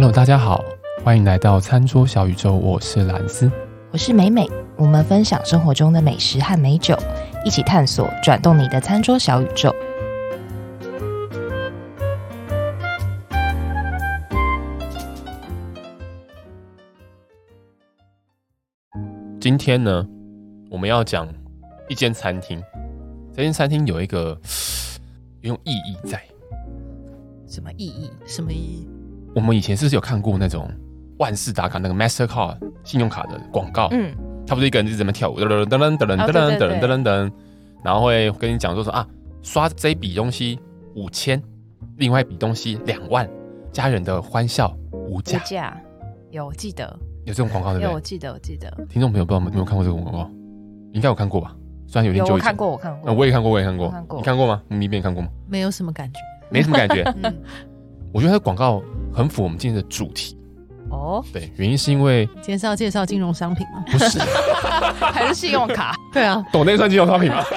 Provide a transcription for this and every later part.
Hello，大家好，欢迎来到餐桌小宇宙，我是兰斯，我是美美，我们分享生活中的美食和美酒，一起探索转动你的餐桌小宇宙。今天呢，我们要讲一间餐厅，这间餐厅有一个有意义在。什么意义？什么意义？我们以前是不是有看过那种万事达卡那个 Mastercard 信用卡的广告？嗯，他不是一个人一直在那跳舞，噔噔噔噔噔噔噔噔噔噔，然后会跟你讲说说啊，刷这一笔东西五千，另外一笔东西两万，家人的欢笑无价。无价，有记得有这种广告对不对？有我记得我记得。听众朋友不知道有没有看过这个广告？应该有看过吧？虽然有点久以前。看过我看过。我也看过我也看过。你看过吗？你没看过吗？没有什么感觉。没什么感觉。我觉得广告很符合我们今天的主题哦。对，原因是因为今天是要介绍金融商品吗？不是，还是信用卡？对啊，懂那算金融商品吗？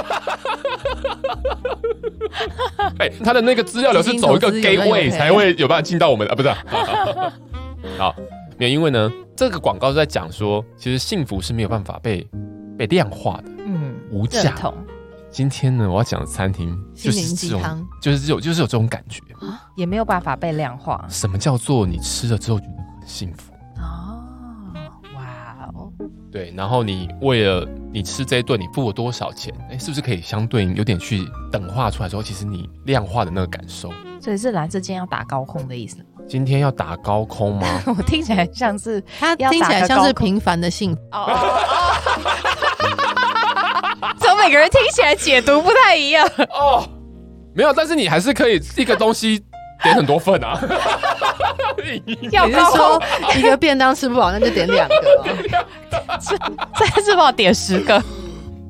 哎，他的那个资料流是走一个 gateway 才会有办法进到我们的啊，不是？好，没有，因为呢，这个广告是在讲说，其实幸福是没有办法被被量化的，嗯，无价。今天呢，我要讲的餐厅就是这种，就是这种，就是有这种感觉，也没有办法被量化。什么叫做你吃了之后觉得很幸福？哦，哇哦，对，然后你为了你吃这一顿，你付了多少钱？哎，是不是可以相对有点去等化出来之后，其实你量化的那个感受？所以是来这间要打高空的意思？今天要打高空吗？我听起来像是他听起来像是平凡的幸福。从每个人听起来解读不太一样哦，没有，但是你还是可以一个东西点很多份啊。你是说一个便当吃不饱，那就点两个，吃再吃不饱点十个？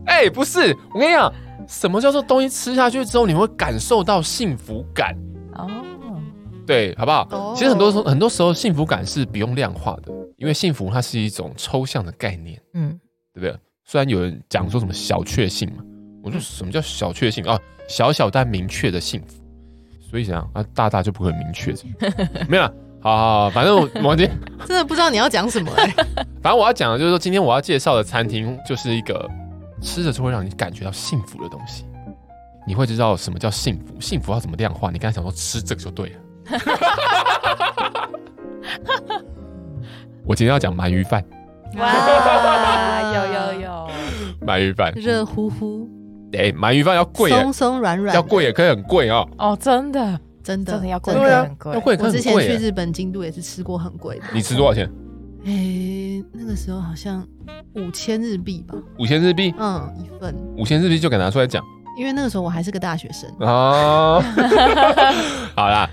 哎，不是，我跟你讲，什么叫做东西吃下去之后你会感受到幸福感？哦，对，好不好？其实很多时候，很多时候幸福感是不用量化的，因为幸福它是一种抽象的概念，嗯，对不对？虽然有人讲说什么小确幸嘛，我说什么叫小确幸啊？小小但明确的幸福，所以怎样啊？大大就不会明确，没有，好好好，反正我我今天真的不知道你要讲什么哎、欸。反正我要讲的就是说，今天我要介绍的餐厅就是一个吃着就会让你感觉到幸福的东西。你会知道什么叫幸福？幸福要怎么量化？你刚才想说吃这个就对了。我今天要讲鳗鱼饭。哇，有有有，鳗鱼饭热乎乎，哎，鳗鱼饭要贵，松松软软，要贵也可以很贵哦。哦，真的，真的，真的要贵很贵，要贵。我之前去日本京都也是吃过很贵的。你吃多少钱？哎，那个时候好像五千日币吧。五千日币？嗯，一份。五千日币就敢拿出来讲，因为那个时候我还是个大学生哦。好啦，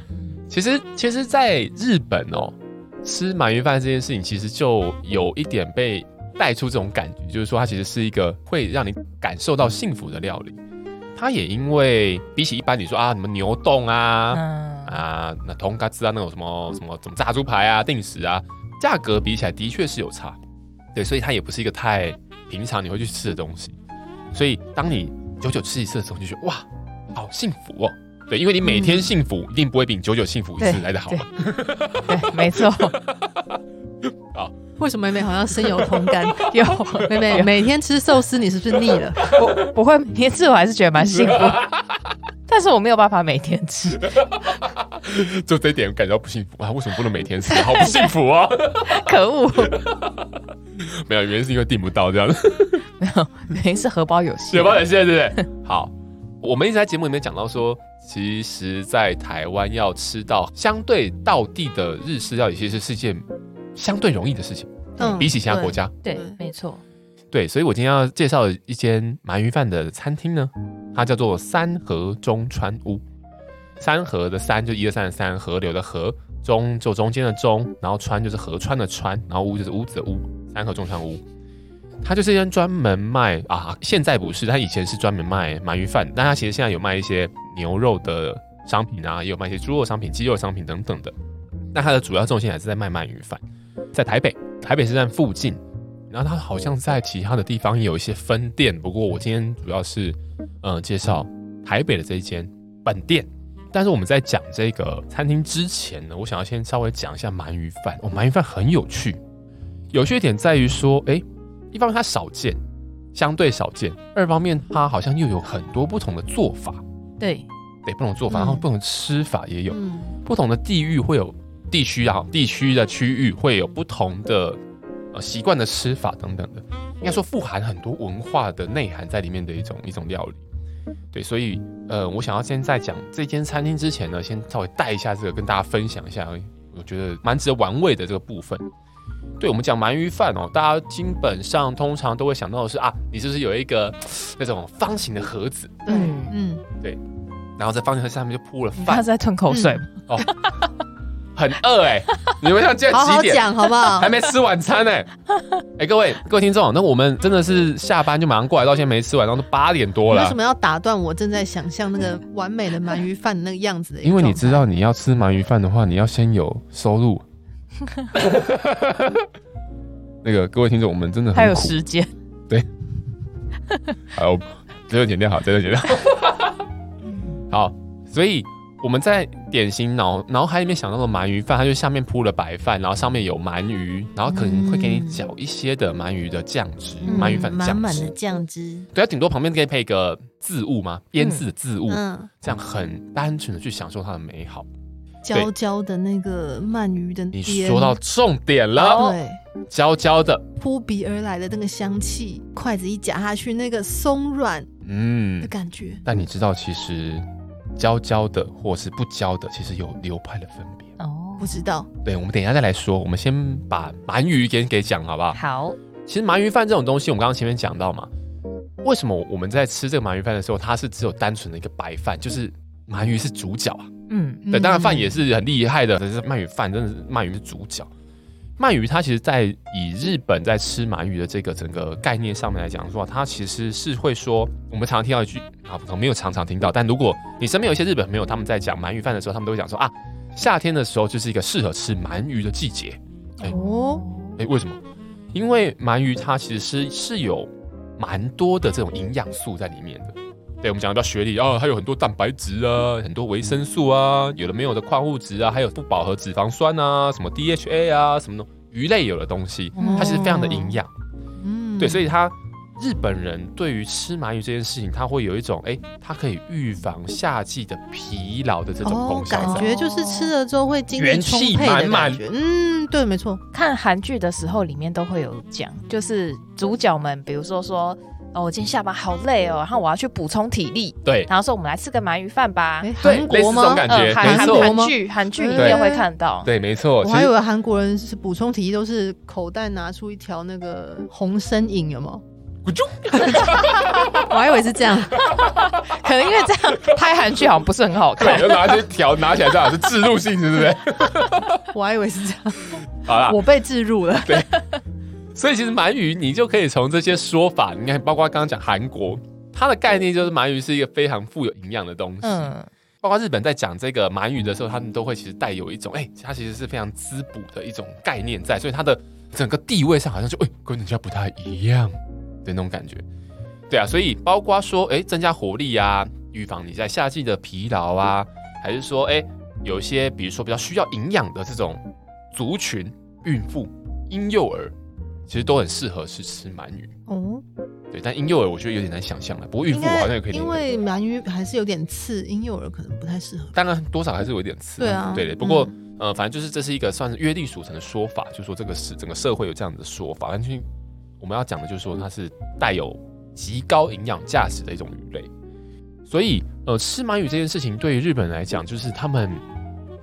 其实其实，在日本哦。吃鳗鱼饭这件事情，其实就有一点被带出这种感觉，就是说它其实是一个会让你感受到幸福的料理。它也因为比起一般你说啊什么牛丼啊，嗯、啊那通嘎兹啊那种什么什么什么炸猪排啊定食啊，价格比起来的确是有差。对，所以它也不是一个太平常你会去吃的东西。所以当你久久吃一次的时候，你就觉得哇，好幸福哦。对，因为你每天幸福，一定不会比你久久幸福一次来的好嘛。对，没错。好，为什么妹妹好像深有同感？有妹妹每天吃寿司，你是不是腻了？不，不会每天吃，我还是觉得蛮幸福。但是我没有办法每天吃，就这一点感觉到不幸福啊！为什么不能每天吃？好不幸福啊！可恶！没有，原因是因为订不到这样子。没有，原因是荷包有限。荷包有限，对不对？好。我们一直在节目里面讲到说，其实，在台湾要吃到相对道地的日式料理，其实是一件相对容易的事情。嗯，比起其他国家，对，没错。对，所以我今天要介绍的一间鳗鱼饭的餐厅呢，它叫做三河中川屋。三河的三就一二三的三，河流的河，中就中间的中，然后川就是河川的川，然后屋就是屋子的屋，三河中川屋。它就是一间专门卖啊，现在不是，它以前是专门卖鳗鱼饭，但它其实现在有卖一些牛肉的商品啊，也有卖一些猪肉商品、鸡肉商品等等的。但它的主要重心还是在卖鳗鱼饭，在台北台北车站附近，然后它好像在其他的地方也有一些分店。不过我今天主要是呃介绍台北的这一间本店，但是我们在讲这个餐厅之前呢，我想要先稍微讲一下鳗鱼饭。哦，鳗鱼饭很有趣，有趣的点在于说，哎，一方面它少见，相对少见；二方面它好像又有很多不同的做法。对，对，不同做法，然后不同的吃法也有，嗯、不同的地域会有地区啊，地区的区域会有不同的呃习惯的吃法等等的，应该说富含很多文化的内涵在里面的一种一种料理。对，所以呃，我想要先在讲这间餐厅之前呢，先稍微带一下这个，跟大家分享一下，我觉得蛮值得玩味的这个部分。对，我们讲鳗鱼饭哦，大家基本上通常都会想到的是啊，你是不是有一个那种方形的盒子？嗯嗯，对，然后在方形盒子上面就铺了饭。他在吞口水、嗯、哦。很饿哎、欸，你们像现在几点？好好讲好不好？还没吃晚餐呢、欸。哎、欸，各位各位听众，那我们真的是下班就马上过来，到现在没吃完，然后都八点多了。为什么要打断我正在想象那个完美的鳗鱼饭那个样子的？因为你知道，你要吃鳗鱼饭的话，你要先有收入。那个各位听众，我们真的很苦还有时间。对。好，这段剪掉，好，这段剪掉。好，所以。我们在典型脑脑海里面想到的鳗鱼饭，它就下面铺了白饭，然后上面有鳗鱼，然后可能会给你搅一些的鳗鱼的酱汁，鳗、嗯、鱼饭酱汁，满满的酱汁。对，它顶多旁边可以配一个渍物嘛，腌制的渍物，嗯，这样很单纯的去享受它的美好。焦焦的那个鳗鱼的，你说到重点了，对，焦焦的扑鼻而来的那个香气，筷子一夹下去，那个松软，嗯的感觉、嗯。但你知道，其实。焦焦的，或是不焦的，其实有流派的分别哦。不知道，对，我们等一下再来说。我们先把鳗鱼给给讲，好不好？好。其实鳗鱼饭这种东西，我们刚刚前面讲到嘛，为什么我们在吃这个鳗鱼饭的时候，它是只有单纯的一个白饭，就是鳗鱼是主角啊。嗯，对，当然饭也是很厉害的，可是鳗鱼饭真的是鳗鱼是主角。鳗鱼它其实，在以日本在吃鳗鱼的这个整个概念上面来讲的话，它其实是会说，我们常常听到一句啊，可能没有常常听到，但如果你身边有一些日本朋友，他们在讲鳗鱼饭的时候，他们都会讲说啊，夏天的时候就是一个适合吃鳗鱼的季节。哎哦，哎，为什么？因为鳗鱼它其实是是有蛮多的这种营养素在里面的。对，我们讲到学理啊，它有很多蛋白质啊，很多维生素啊，有的没有的矿物质啊，还有不饱和脂肪酸啊，什么 DHA 啊，什么鱼类有的东西，它其实非常的营养。嗯，对，所以它日本人对于吃鳗鱼这件事情，他会有一种哎，它可以预防夏季的疲劳的这种功效。感觉就是吃了之后会精力元气满满。嗯，对，没错。看韩剧的时候，里面都会有讲，就是主角们，比如说说。哦，我今天下班好累哦，然后我要去补充体力。对，然后说我们来吃个鳗鱼饭吧。韩国吗？感觉韩韩剧，韩剧里面会看到。对，没错。我还以为韩国人是补充体力都是口袋拿出一条那个红参饮，有吗？我还以为是这样，可能因为这样拍韩剧好像不是很好看。就拿这条拿起来，这样是置入性，是不是？我还以为是这样。好了，我被置入了。对。所以其实鳗鱼，你就可以从这些说法，你看，包括刚刚讲韩国，它的概念就是鳗鱼是一个非常富有营养的东西。嗯，包括日本在讲这个鳗鱼的时候，他们都会其实带有一种，哎、欸，它其实是非常滋补的一种概念在，所以它的整个地位上好像就，哎、欸，跟人家不太一样的那种感觉。对啊，所以包括说，哎、欸，增加活力啊，预防你在夏季的疲劳啊，还是说，哎、欸，有一些比如说比较需要营养的这种族群，孕妇、婴幼儿。其实都很适合是吃鳗鱼哦，对，但婴幼儿我觉得有点难想象了。不过孕妇好像也可以，因为鳗鱼还是有点刺，婴幼儿可能不太适合。当然多少还是有点刺，对啊，对的。不过、嗯、呃，反正就是这是一个算是约定俗成的说法，就是说这个是整个社会有这样的说法。完全我们要讲的就是说它是带有极高营养价值的一种鱼类，所以呃，吃鳗鱼这件事情对于日本人来讲，就是他们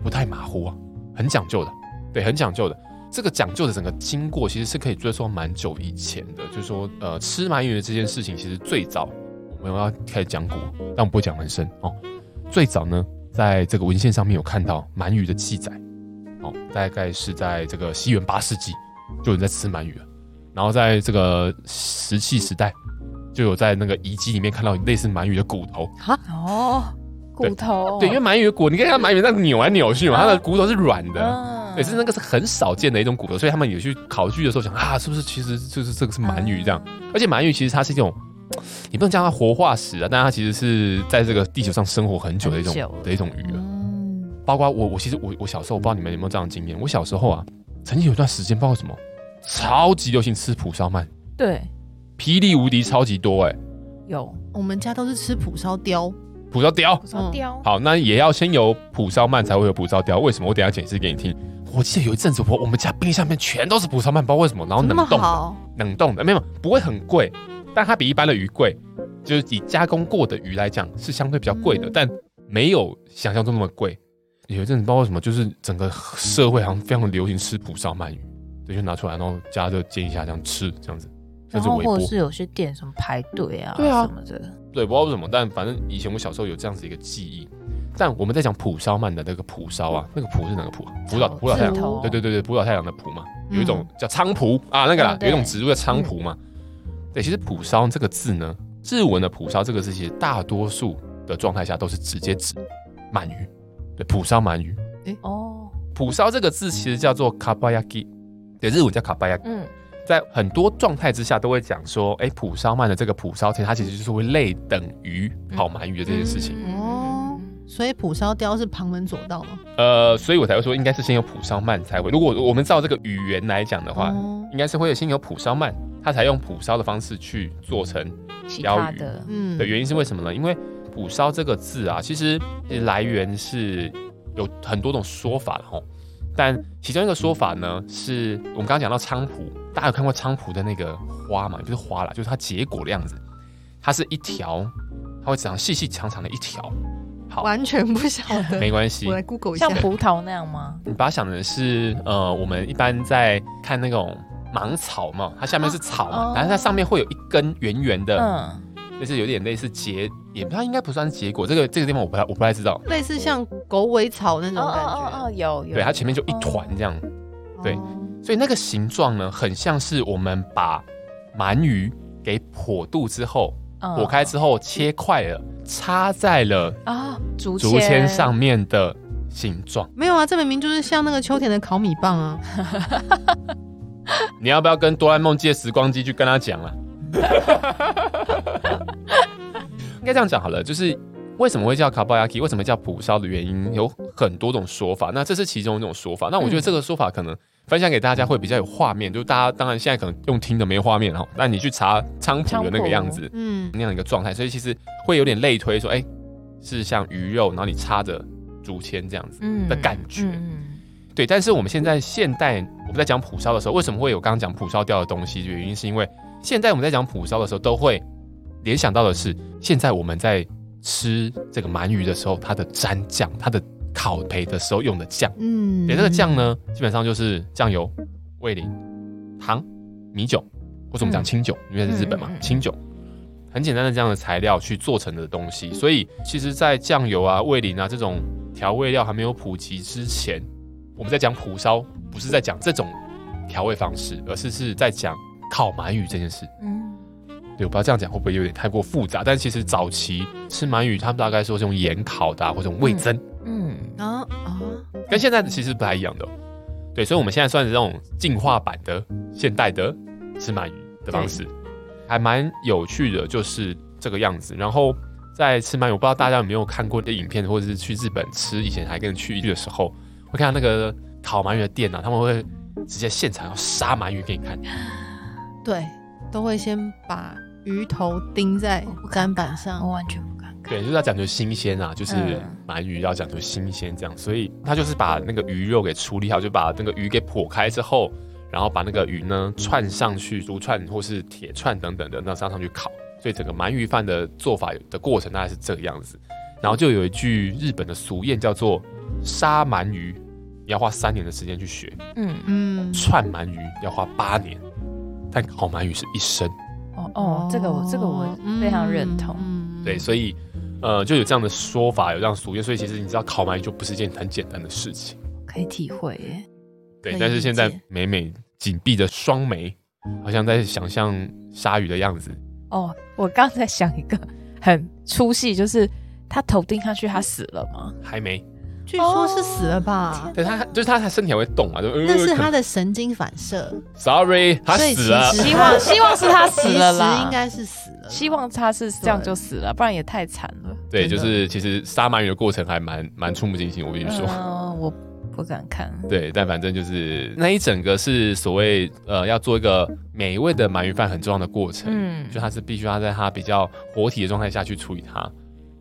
不太马虎啊，很讲究的，对，很讲究的。这个讲究的整个经过，其实是可以追溯蛮久以前的。就是说，呃，吃鳗鱼的这件事情，其实最早我们要开始讲古，但我不会讲很深哦。最早呢，在这个文献上面有看到鳗鱼的记载，哦，大概是在这个西元八世纪就有人在吃鳗鱼了。然后在这个石器时代，就有在那个遗迹里面看到类似鳗鱼的骨头。哈哦，骨头对，因为鳗鱼的骨，你看它鳗鱼那扭来扭去嘛，它的骨头是软的。嗯也是那个是很少见的一种骨头，所以他们有去考据的时候想啊，是不是其实就是这个是鳗鱼这样？而且鳗鱼其实它是一种你不能叫它活化石啊，但它其实是在这个地球上生活很久的一种的一种鱼了。嗯，包括我，我其实我我小时候，我不知道你们有没有这样的经验。我小时候啊，曾经有一段时间，不知道什么，超级流行吃蒲烧鳗。对，霹雳无敌超级多哎、欸。有，我们家都是吃蒲烧雕。蒲烧雕，蒲烧雕。好，那也要先有蒲烧鳗才会有蒲烧雕。为什么？我等下解释给你听。我记得有一阵子，我我们家冰箱里面全都是蒲烧鳗，不知道为什么，然后冷冻，冷冻的，没有，不会很贵，但它比一般的鱼贵，就是以加工过的鱼来讲是相对比较贵的，嗯、但没有想象中那么贵。有一阵子不知道为什么，就是整个社会好像非常流行吃蒲烧鳗鱼，对，就拿出来，然后加热煎一下这样吃，这样子。然后或者是有些店什么排队啊，对啊什么的，对，不知道为什么，但反正以前我小时候有这样子一个记忆。但我们在讲蒲烧鳗的那个蒲烧啊，那个蒲是哪个蒲？蒲岛蒲岛太阳，对对对对，蒲岛太阳的蒲嘛，有一种叫菖蒲啊，那个啦，有一种植物叫菖蒲嘛。对，其实蒲烧这个字呢，日文的蒲烧这个字，其实大多数的状态下都是直接指鳗鱼，对，蒲烧鳗鱼。哎哦，蒲烧这个字其实叫做卡巴亚基，对，日文叫卡巴亚。嗯。在很多状态之下，都会讲说，哎，普烧鳗的这个普烧，其实它其实就是会类等于烤鳗鱼的这件事情。哦，所以普烧雕是旁门左道吗？呃，所以我才会说，应该是先有普烧鳗才会。如果我们照这个语言来讲的话，哦、应该是会有先有普烧鳗，它才用普烧的方式去做成鯛鱼。嗯，的原因是为什么呢？因为普烧这个字啊，其实来源是有很多种说法的吼。但其中一个说法呢，是我们刚刚讲到菖蒲，大家有看过菖蒲的那个花嘛？也不是花啦，就是它结果的样子，它是一条，它会长细细长长的一条。好，完全不晓得，没关系。我来 Google 一下，像葡萄那样吗？你把它想的是，呃，我们一般在看那种芒草嘛，它下面是草嘛，然后它上面会有一根圆圆的。嗯就是有点类似结，也它应该不算是结果。这个这个地方我不太我不太知道，类似像狗尾草那种感觉。哦哦哦，有有。对，它前面就一团这样，对，所以那个形状呢，很像是我们把鳗鱼给剖肚之后，剖开之后切块了，插在了啊竹竹签上面的形状。没有啊，这明明就是像那个秋田的烤米棒啊。你要不要跟哆啦 A 梦借时光机去跟他讲啊？应该这样讲好了，就是为什么会叫卡巴亚基，为什么叫蒲烧的原因有很多种说法。那这是其中一种说法。那我觉得这个说法可能分享给大家会比较有画面，就是大家当然现在可能用听的没画面哈，那你去查菖蒲的那个样子，嗯，那样一个状态，所以其实会有点类推说，哎、欸，是像鱼肉，然后你插着竹签这样子的感觉，嗯嗯、对。但是我们现在现代我们在讲蒲烧的时候，为什么会有刚刚讲蒲烧掉的东西？原因是因为。现在我们在讲蒲烧的时候，都会联想到的是，现在我们在吃这个鳗鱼的时候，它的蘸酱，它的烤焙的时候用的酱，嗯，这个酱呢，基本上就是酱油、味淋、糖、米酒，或者我们讲清酒，因为是日本嘛，清酒，很简单的这样的材料去做成的东西。所以，其实，在酱油啊、味淋啊这种调味料还没有普及之前，我们在讲蒲烧，不是在讲这种调味方式，而是是在讲。烤鳗鱼这件事，嗯，对，我不知道这样讲会不会有点太过复杂，但其实早期吃鳗鱼，他们大概说是用盐烤的，啊，或者用味增，嗯啊啊，跟现在的其实不太一样的，哦，对，所以我们现在算是这种进化版的现代的吃鳗鱼的方式，对。还蛮有趣的，就是这个样子。然后在吃鳗鱼，我不知道大家有没有看过的影片，或者是去日本吃，以前还跟人去的时候，会看到那个烤鳗鱼的店啊，他们会直接现场要杀鳗鱼给你看。对，都会先把鱼头钉在砧板上，我完全不敢。对，就是要讲究新鲜啊，就是鳗鱼要讲究新鲜这样，嗯、所以他就是把那个鱼肉给处理好，就把那个鱼给剖开之后，然后把那个鱼呢串上去，竹串或是铁串等等的，那上上去烤。所以整个鳗鱼饭的做法的过程大概是这个样子。然后就有一句日本的俗谚叫做“杀鳗鱼你要花三年的时间去学，嗯嗯，串鳗鱼要花八年。”但烤鳗鱼是一生哦哦，这个我这个我非常认同。嗯、对，所以呃，就有这样的说法，有这样俗谚。所以其实你知道，烤鳗鱼就不是一件很简单的事情。可以体会耶。对，但是现在美美紧闭着双眉，好像在想象鲨鱼的样子。哦，我刚在想一个很出戏，就是他头钉下去，他死了吗？还没。据说是死了吧？对，他就是他，他身体还会动嘛？就那是他的神经反射。Sorry，他死了。希望 希望是他死了啦，应该是死了。希望他是这样就死了，不然也太惨了。对，就是其实杀鳗鱼的过程还蛮蛮触目惊心，我跟你说。嗯，我不敢看。对，但反正就是那一整个是所谓呃要做一个美味的鳗鱼饭很重要的过程。嗯，就他是必须要在他比较活体的状态下去处理它。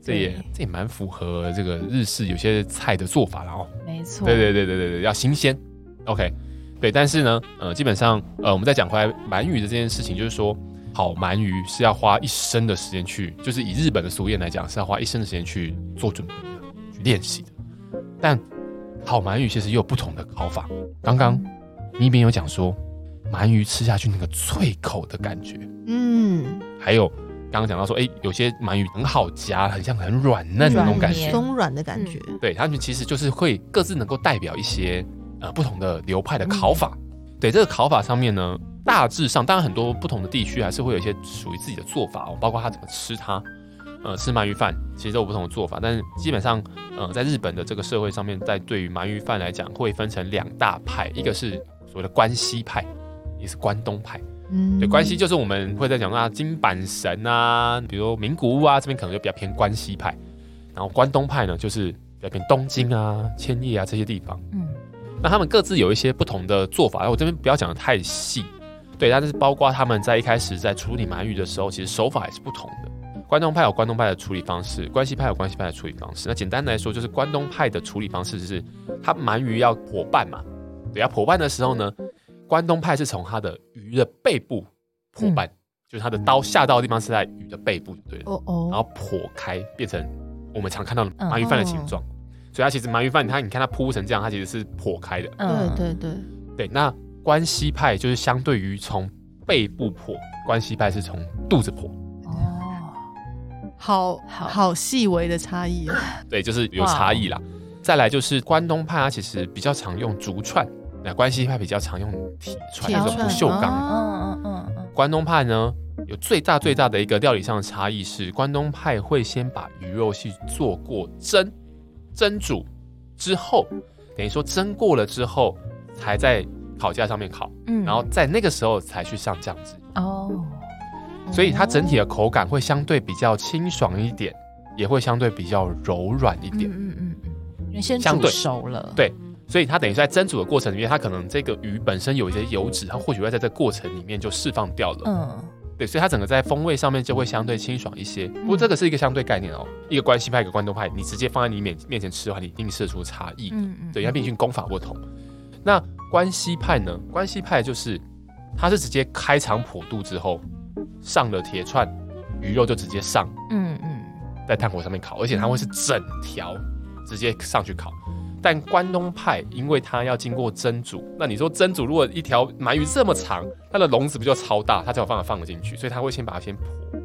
这也这也蛮符合这个日式有些菜的做法了哦。没错。对对对对对对，要新鲜。OK，对，但是呢，呃，基本上呃，我们再讲回来鳗鱼的这件事情，就是说，好鳗鱼是要花一生的时间去，就是以日本的俗谚来讲，是要花一生的时间去做准备的，去练习的。但好鳗鱼其实也有不同的烤法。刚刚你一边有讲说，鳗鱼吃下去那个脆口的感觉，嗯，还有。刚刚讲到说，哎，有些鳗鱼很好夹，很像很软嫩的那种感觉，松软的感觉。对，它们其实就是会各自能够代表一些呃不同的流派的烤法。嗯、对，这个烤法上面呢，大致上当然很多不同的地区还是会有一些属于自己的做法哦，包括它怎么吃它。呃，吃鳗鱼饭其实都有不同的做法，但是基本上，呃，在日本的这个社会上面，在对于鳗鱼饭来讲，会分成两大派，一个是所谓的关西派，也是关东派。嗯，对，关西就是我们会在讲啊，金板神啊，比如名古屋啊，这边可能就比较偏关西派。然后关东派呢，就是比较偏东京啊、千叶啊这些地方。嗯，那他们各自有一些不同的做法。我这边不要讲得太细，对，但是包括他们在一开始在处理鳗鱼的时候，其实手法也是不同的。关东派有关东派的处理方式，关西派有关西派的处理方式。那简单来说，就是关东派的处理方式就是，他鳗鱼要伙伴嘛，对，要伙伴的时候呢。关东派是从它的鱼的背部破半，嗯、就是它的刀下刀的地方是在鱼的背部，对，哦哦，然后破开变成我们常看到的鳗鱼饭的形状。嗯、所以它其实鳗鱼饭，它你看它铺成这样，它其实是破开的。嗯，对对对，对。那关西派就是相对于从背部破，关西派是从肚子破。哦，好好好细微的差异啊。对，就是有差异啦。再来就是关东派，它其实比较常用竹串。那关西派比较常用铁串，那种不锈钢。嗯嗯嗯嗯。关东派呢，有最大最大的一个料理上的差异是，关东派会先把鱼肉去做过蒸、蒸煮之后，等于说蒸过了之后，才在烤架上面烤。嗯。然后在那个时候才去上酱汁。哦。所以它整体的口感会相对比较清爽一点，也会相对比较柔软一点。嗯嗯嗯。因为先煮熟了。对。所以它等于在蒸煮的过程里面，它可能这个鱼本身有一些油脂，它或许会在这个过程里面就释放掉了。嗯，对，所以它整个在风味上面就会相对清爽一些。不过这个是一个相对概念哦，一个关西派，一个关东派，你直接放在你面面前吃的话，你一定吃得出差异。嗯嗯，对，它毕竟功法不同。那关西派呢？关西派就是它是直接开肠破肚之后上了铁串，鱼肉就直接上。嗯嗯，在炭火上面烤，而且它会是整条直接上去烤。但关东派，因为它要经过蒸煮，那你说蒸煮，如果一条鳗鱼这么长，它的笼子不就超大，它才有办法放得进去，所以它会先把它先剖，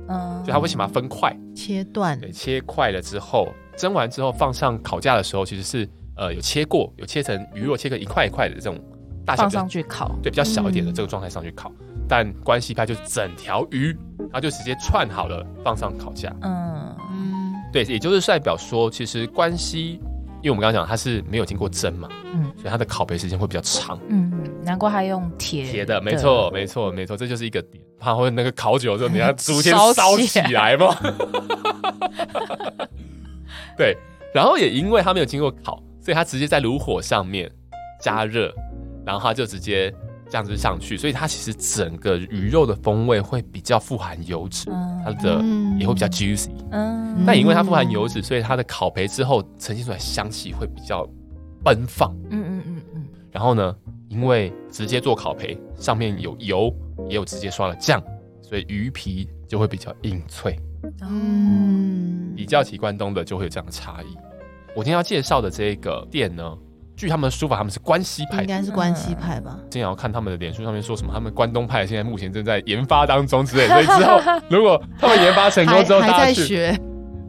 嗯，所以它会先把它分块切断，对，切块了之后，蒸完之后放上烤架的时候，其实是呃有切过，有切成鱼肉切成一块一块的这种大小，放上去烤，对，比较小一点的这个状态上去烤。嗯、但关西派就整条鱼，它就直接串好了放上烤架，嗯嗯，对，也就是代表说，其实关西。因为我们刚刚讲它是没有经过蒸嘛，嗯，所以它的烤焙时间会比较长，嗯，难怪它用铁铁的，没错，没错，没错，这就是一个点，怕会那个烤久之后，你要 逐渐烧起来嘛，对，然后也因为它没有经过烤，所以它直接在炉火上面加热，然后它就直接。这样子上去，所以它其实整个鱼肉的风味会比较富含油脂，嗯、它的也会比较 juicy。嗯，但因为它富含油脂，所以它的烤焙之后呈现出来香气会比较奔放。嗯嗯嗯嗯。然后呢，因为直接做烤焙，上面有油，也有直接刷了酱，所以鱼皮就会比较硬脆。嗯，比较起关东的就会有这样的差异。我今天要介绍的这个店呢。据他们的说法，他们是关西派，应该是关西派吧。今天要看他们的脸书上面说什么，他们关东派现在目前正在研发当中之类，所以之后如果他们研发成功之后，还在学，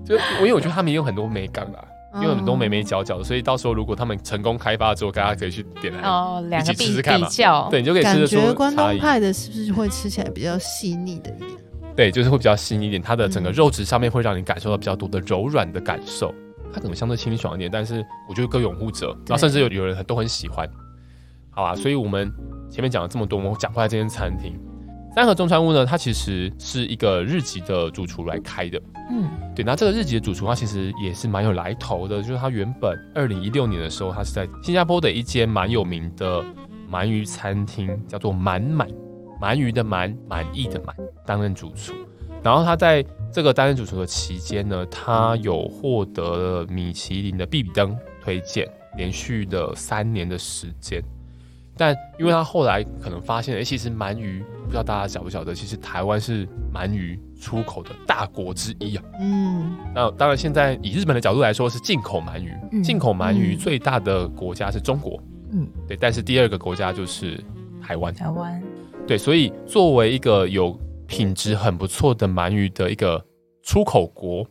就我因为我觉得他们也有很多美感啊，有很多眉眉角角的，所以到时候如果他们成功开发之后，大家可以去点来哦，两个试试看嘛。对，你就可以吃得出感觉关东派的是不是会吃起来比较细腻的一点？对，就是会比较细腻一点，它的整个肉质上面会让你感受到比较多的柔软的感受。它可能相对清爽一点，但是我觉得各有拥护者，然后甚至有有人很都很喜欢，好吧？所以我们前面讲了这么多，我们讲回来这间餐厅。三和中川屋呢，它其实是一个日籍的主厨来开的。嗯，对。那这个日籍的主厨，他其实也是蛮有来头的。就是他原本二零一六年的时候，他是在新加坡的一间蛮有名的鳗鱼餐厅，叫做满满鳗鱼的满满意的满，担任主厨。然后他在这个担任主厨的期间呢，他有获得了米其林的必比登推荐，连续的三年的时间。但因为他后来可能发现，哎、欸，其实鳗鱼不知道大家晓不晓得，其实台湾是鳗鱼出口的大国之一啊。嗯，那当然现在以日本的角度来说是进口鳗鱼，进、嗯、口鳗鱼最大的国家是中国。嗯，对，但是第二个国家就是台湾。台湾。对，所以作为一个有品质很不错的鳗鱼的一个出口国，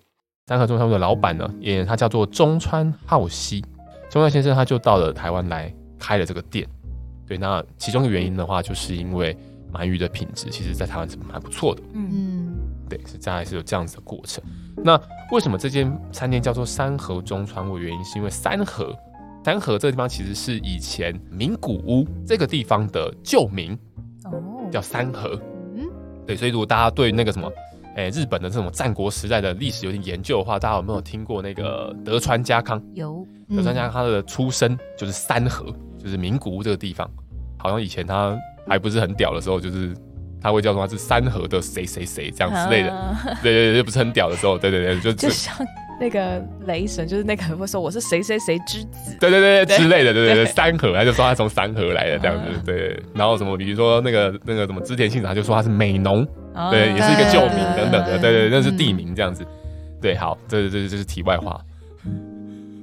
三和中川屋的老板呢，也他叫做中川浩熙，中川先生他就到了台湾来开了这个店。对，那其中的原因的话，就是因为鳗鱼的品质，其实在台湾是蛮不错的。嗯，对，是大概是有这样子的过程。那为什么这间餐厅叫做三和中川屋？原因是因为三和，三和这个地方其实是以前名古屋这个地方的旧名，哦，叫三和。所以如果大家对那个什么，哎，日本的这种战国时代的历史有点研究的话，大家有没有听过那个德川家康？有，德川家康他的出身就是三河，就是名古屋这个地方。好像以前他还不是很屌的时候，就是他会叫什么是三河的谁谁谁这样之类的，啊、对对对，不是很屌的时候，对对对，就 就像那个雷神，就是那个会说我是谁谁谁之子，对对对，对之类的，对对对，三河，他就说他从三河来的这样子，对，然后什么，比如说那个那个什么织田信长，他就说他是美浓，啊、对，也是一个旧名等等的，对对，那是地名这样子，对，好，这这这是题外话，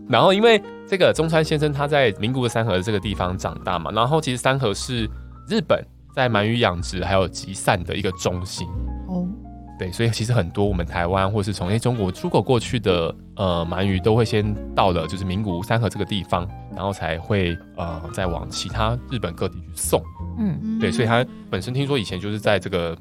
然后因为。这个中川先生他在名古屋三河这个地方长大嘛，然后其实三河是日本在鳗鱼养殖还有集散的一个中心。哦，对，所以其实很多我们台湾或是从那中国出口过去的呃鳗鱼都会先到了就是名古屋三河这个地方，然后才会呃再往其他日本各地去送，嗯，对，所以他本身听说以前就是在这个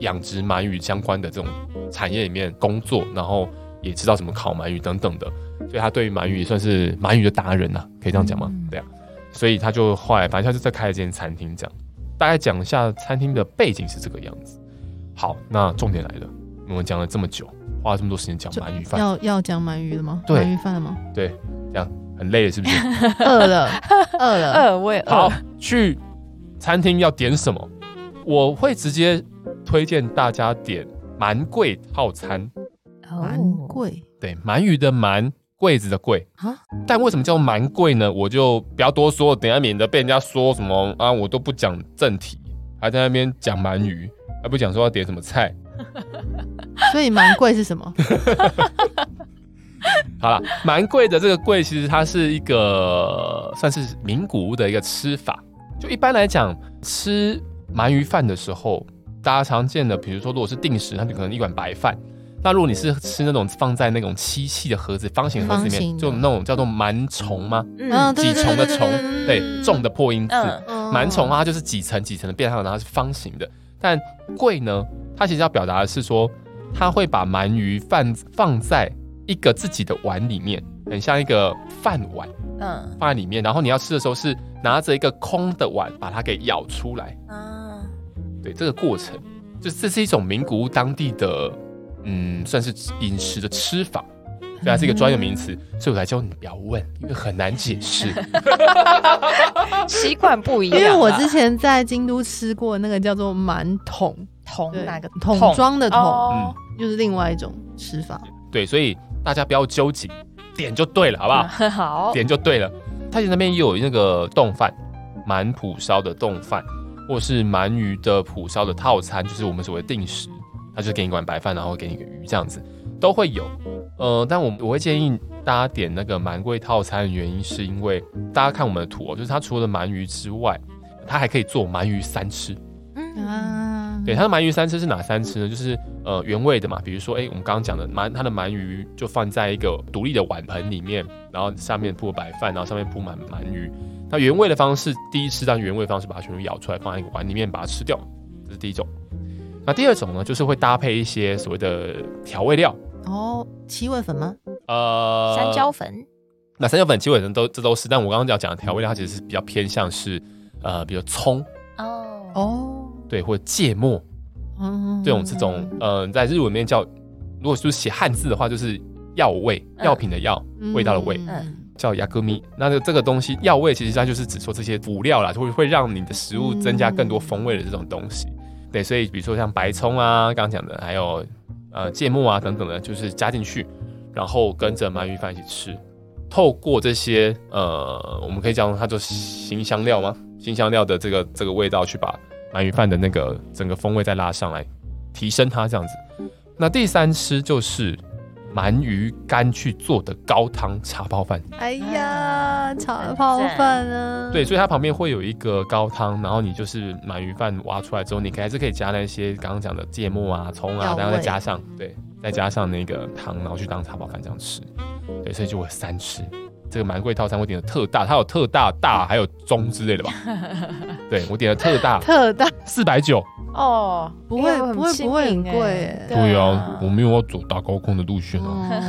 养殖鳗鱼相关的这种产业里面工作，然后也知道怎么烤鳗鱼等等的。所以他对于鳗鱼也算是鳗鱼的达人呐、啊，可以这样讲吗？对啊，所以他就后来反正他就在开了这间餐厅，这样大概讲一下餐厅的背景是这个样子。好，那重点来了，我们讲了这么久，花了这么多时间讲鳗鱼饭，要要讲鳗鱼了吗？对，鳗鱼饭了吗？对，这样很累了是不是？饿了，饿了，饿我也饿。好，去餐厅要点什么？我会直接推荐大家点鳗贵套餐。鳗贵，对，鳗鱼的鳗。柜子的柜啊，但为什么叫鳗贵呢？我就不要多说，等下免得被人家说什么啊，我都不讲正题，还在那边讲鳗鱼，还不讲说要点什么菜。所以蛮贵是什么？好了，蛮贵的这个贵，其实它是一个算是名古屋的一个吃法。就一般来讲，吃鳗鱼饭的时候，大家常见的，比如说如果是定时，它就可能一碗白饭。那如果你是吃那种放在那种漆器的盒子、方形盒子里面，就那种叫做鳗虫吗？嗯，几重的虫，对，重的破音字。鳗虫啊，它就是几层几层的变化，然后是方形的。但贵呢，它其实要表达的是说，它会把鳗鱼放放在一个自己的碗里面，很像一个饭碗，嗯，放在里面。然后你要吃的时候是拿着一个空的碗把它给舀出来。啊，对，这个过程，就这是一种名古屋当地的。嗯，算是饮食的吃法，对，它是一个专有名词，嗯，所以我来教你不要问，因为很难解释，习惯不一样。因为我之前在京都吃过那个叫做满桶，桶哪个桶装的桶，嗯，就是另外一种吃法。对，所以大家不要纠结，点就对了，好不好？嗯，好，点就对了。它其实那边也有那个冻饭，满蒲烧的冻饭，或是鳗鱼的蒲烧的套餐，就是我们所谓定食。他就给你一碗白饭，然后给你个鱼，这样子都会有。呃，但我我会建议大家点那个蛮贵套餐的原因，是因为大家看我们的图哦，就是它除了鳗鱼之外，它还可以做鳗鱼三吃。嗯啊，对，它的鳗鱼三吃是哪三吃呢？就是呃原味的嘛，比如说哎、欸，我们刚刚讲的鳗，它的鳗鱼就放在一个独立的碗盆里面，然后下面铺白饭，然后上面铺满鳗鱼。那原味的方式，第一次当原味方式把它全部舀出来，放在一个碗里面把它吃掉，这是第一种。那第二种呢，就是会搭配一些所谓的调味料哦，七味粉吗？ 呃，山椒粉。那山椒粉基本上都这都是，但我刚刚讲讲的调味料，它其实是比较偏向是呃，比如葱哦哦，对，或者芥末，嗯，这种这种呃，在日文里面叫，如果是写汉字的话，就是药味，药品的药，味道的味，嗯，叫ヤクミ。那这这个东西药味，其实它就是指说这些辅料啦，就会会让你的食物增加更多风味的这种东西。对，所以比如说像白葱啊，刚刚讲的，还有 呃芥末啊等等的，就是加进去，然后跟着鳗鱼饭一起吃。透过这些呃，我们可以讲它做新香料吗？新香料的这个这个味道，去把鳗鱼饭的那个整个风味再拉上来，提升它这样子。那第三吃就是鳗鱼干去做的高汤茶泡饭。哎呀，茶泡饭啊！对，所以它旁边会有一个高汤，然后你就是鳗鱼饭挖出来之后，你还是可以加那些刚刚讲的芥末啊、葱啊，然后再加上对，再加上那个汤，然后去当茶泡饭这样吃。对，所以就会三吃。这个蛮贵套餐我点的特大，它有特大、大还有中之类的吧？对，我点的特大，特大四百九哦，不会不会不会很贵哎。对啊，我没有要走大高空的路线啊，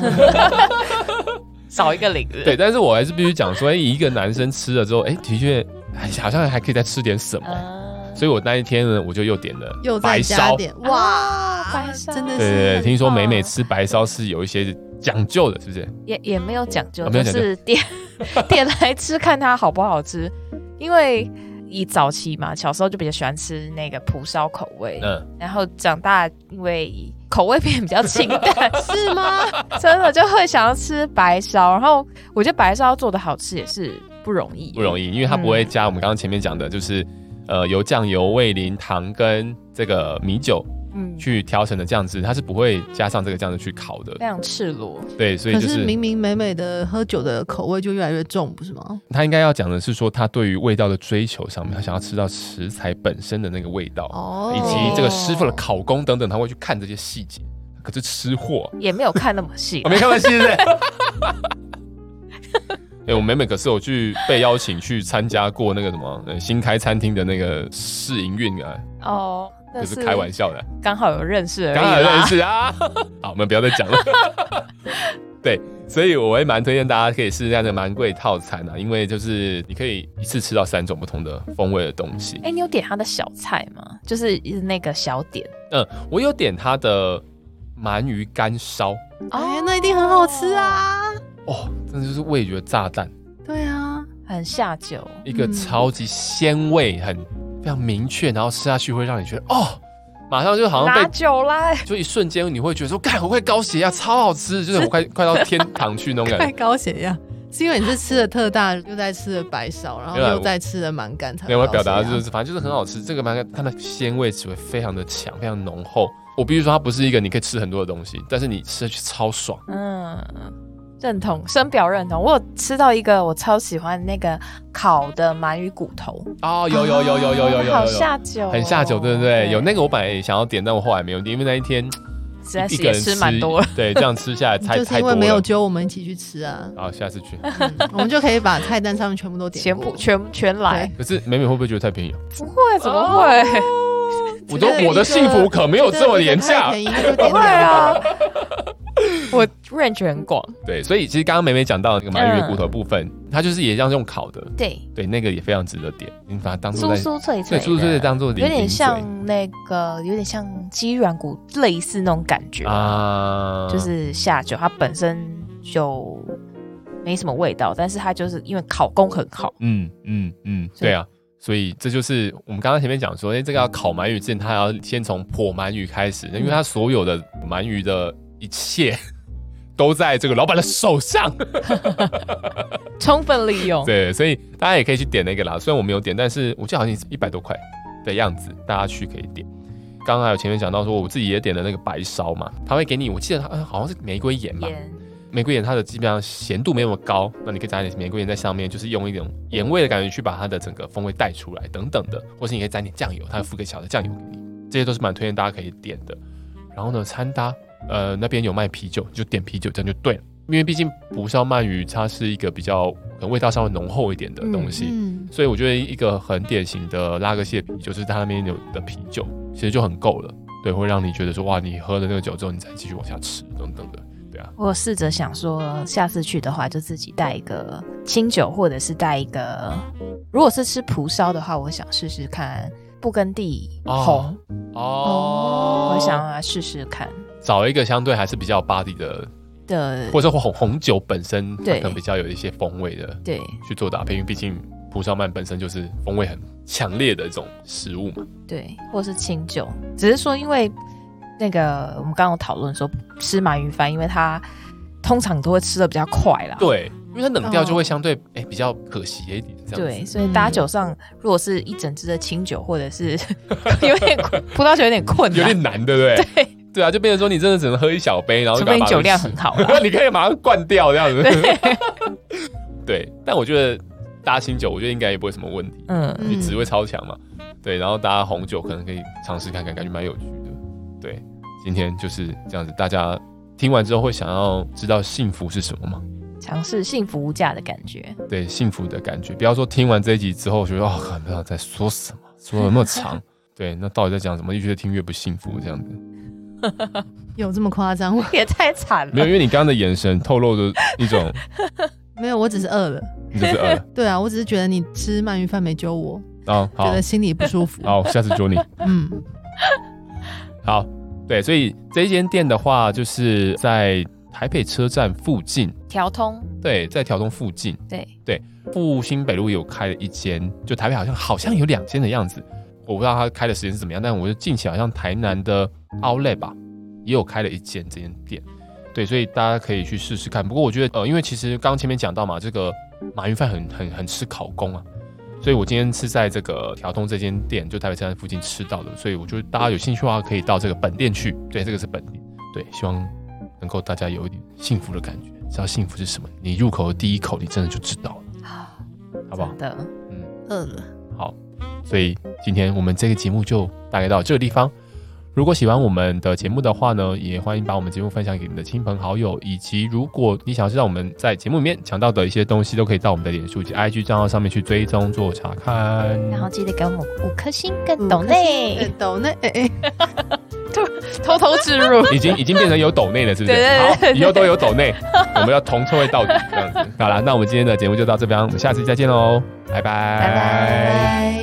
少一个零。对，但是我还是必须讲说，哎，一个男生吃了之后，哎，的确，哎，好像还可以再吃点什么。所以我那一天呢，我就又点了又白烧，哇，白烧真的是对对，听说美美吃白烧是有一些。讲究的，是不是？也也没有讲究，就是点 点来吃，看它好不好吃。因为以早期嘛，小时候就比较喜欢吃那个蒲烧口味，嗯，然后长大因为口味变比较清淡，是吗？真的就会想要吃白烧。然后我觉得白烧做的好吃也是不容易，不容易，因为它不会加我们刚刚前面讲的，就是呃，油酱油、味淋、糖跟这个米酒。嗯，去调成的酱汁，它是不会加上这个酱汁去烤的，非常赤裸。对，所以就是，是明明美美的喝酒的口味就越来越重，不是吗？他应该要讲的是说，他对于味道的追求上面，他想要吃到食材本身的那个味道，哦，以及这个师傅的考工等等，他会去看这些细节。可是吃货也没有看那么细，我 没看那么细，是不是？哎、欸，我美美可是有去被邀请去参加过那个什么新开餐厅的那个试营运啊。哦。就是开玩笑的，刚好有认识而已，刚好有认识啊。好，我们不要再讲了。对，所以我也蛮推荐大家可以试试这样的蛮贵套餐啊，因为就是你可以一次吃到三种不同的风味的东西。哎、欸，你有点他的小菜吗？就是那个小点。嗯，我有点他的鳗鱼干烧。哎，那一定很好吃啊！哦，真的就是味觉炸弹。对啊，很下酒，一个超级鲜味很。非常明确，然后吃下去会让你觉得哦，马上就好像被拿酒来，就一瞬间你会觉得说，干，我快高血压，超好吃，就是我快快到天堂去那种感觉。快高血压，是因为你是吃的特大，又在吃的白烧，然后又在吃的蛮干才。没有，我表达就是，反正就是很好吃。这个蛮干，它的鲜味只会非常的强，非常浓厚。我必须说，它不是一个你可以吃很多的东西，但是你吃下去超爽。嗯。认同，深表认同。我有吃到一个我超喜欢那个烤的鳗鱼骨头哦，有有有有有有有，好下酒，很下酒，对不对？有那个我本来也想要点，但我后来没有点，因为那一天 实在是也吃蛮多了。对，这样吃下来太 就是因为没有揪我们一起去吃啊。好，下次去，我们就可以把菜单上面全部都点，全部全全来。可是美美会不会觉得太便宜？不会，怎么会？我的我的幸福可没有这么廉价，便宜就点会 啊。我 range 很广，对，所以其实刚刚美美讲到那个鳗鱼的骨头部分，嗯、它就是也这样用烤的，对。对，那个也非常值得点，你把它当做酥酥脆脆，对，酥酥脆脆当做有点像那个有点像鸡软骨类似那种感觉啊，就是下酒，它本身就没什么味道，但是它就是因为烤工很好，嗯嗯嗯，对啊，所以这就是我们刚刚前面讲说，哎，这个要烤鳗鱼之前，它要先从破鳗鱼开始，因为它所有的鳗鱼的。一切 都在这个老板的手上，充分利用。对，所以大家也可以去点那个啦。虽然我没有点，但是我记得好像是一百多块的样子，大家去可以点。刚刚还有前面讲到说，我自己也点了那个白烧嘛，他会给你，我记得它好像是玫瑰盐嘛，盐玫瑰盐它的基本上咸度没那么高，那你可以加点玫瑰盐在上面，就是用一种盐味的感觉去把它的整个风味带出来等等的，或是你可以沾点酱油，它会附个小的酱油给你，这些都是蛮推荐大家可以点的。然后呢，餐搭。呃，那边有卖啤酒，就点啤酒，这样就对了。因为毕竟不烧鳗鱼它是一个比较可能味道稍微浓厚一点的东西，嗯、所以我觉得一个很典型的拉个蟹啤，就是它那边有的啤酒，其实就很够了。对，会让你觉得说哇，你喝了那个酒之后，你再继续往下吃等等的。我试着想说，下次去的话就自己带一个清酒，或者是带一个，如果是吃蒲烧的话，我想试试看布根地红哦，我想来试试看，找一个相对还是比较 body 的的，或者说红红酒本身可能比较有一些风味的，对，去做搭配，因为毕竟蒲烧鳗本身就是风味很强烈的一种食物嘛，对，或是清酒，只是说因为。那个我们刚刚有讨论说吃鳗鱼饭，因为它通常都会吃的比较快啦。对，因为它冷掉就会相对哎、比较可惜一点。这样对，所以搭酒上如果是一整支的清酒，或者是有点葡萄酒有点困难，有点难，对不对？对对啊，就变成说你真的只能喝一小杯，然后就把把除非你酒量很好，你可以马上灌掉这样子。对，对，但我觉得搭清酒，我觉得应该也不会什么问题。嗯，你滋味超强嘛。对，然后搭红酒可能可以尝试看看，感觉蛮有趣的。对。今天就是这样子，大家听完之后会想要知道幸福是什么吗？尝试幸福无价的感觉。对，幸福的感觉。不要说听完这一集之后觉得哦，不知道在说什么，说的那么长。对，那到底在讲什么？越听越不幸福，这样子。有这么夸张我？也太惨了。没有，因为你刚刚的眼神透露着一种。没有，我只是饿了。你只是饿了。对啊，我只是觉得你吃鳗鱼饭没揪我，啊，好，觉得心里不舒服。好，下次揪你。嗯，好。对，所以这一间店的话，就是在台北车站附近，调通。对，在调通附近。对对，复兴北路有开了一间，就台北好像好像有两间的样子，我不知道他开的时间是怎么样，但我就近期好像台南的 Outlet 吧，也有开了一间这间店。对，所以大家可以去试试看。不过我觉得，呃，因为其实刚刚前面讲到嘛，这个马云饭很很很吃考功啊。所以我今天是在这个条通这间店，就台北车站附近吃到的。所以我觉得大家有兴趣的话，可以到这个本店去。对，这个是本店。对，希望能够大家有一点幸福的感觉，知道幸福是什么。你入口的第一口，你真的就知道了。好，好不好？的，嗯，饿了。好，所以今天我们这个节目就大概到这个地方。如果喜欢我们的节目的话呢，也欢迎把我们节目分享给你的亲朋好友，以及如果你想知道我们在节目里面讲到的一些东西，都可以到我们的脸书及 IG 账号上面去追踪做查看。然后记得给我们五颗星跟抖内，抖内，偷偷置入，已经已经变成有抖内了，是不是？对对对对，好，以后都有抖内，我们要同臭味到底这样子。好了，那我们今天的节目就到这边，我们下次再见喽，拜拜，拜拜。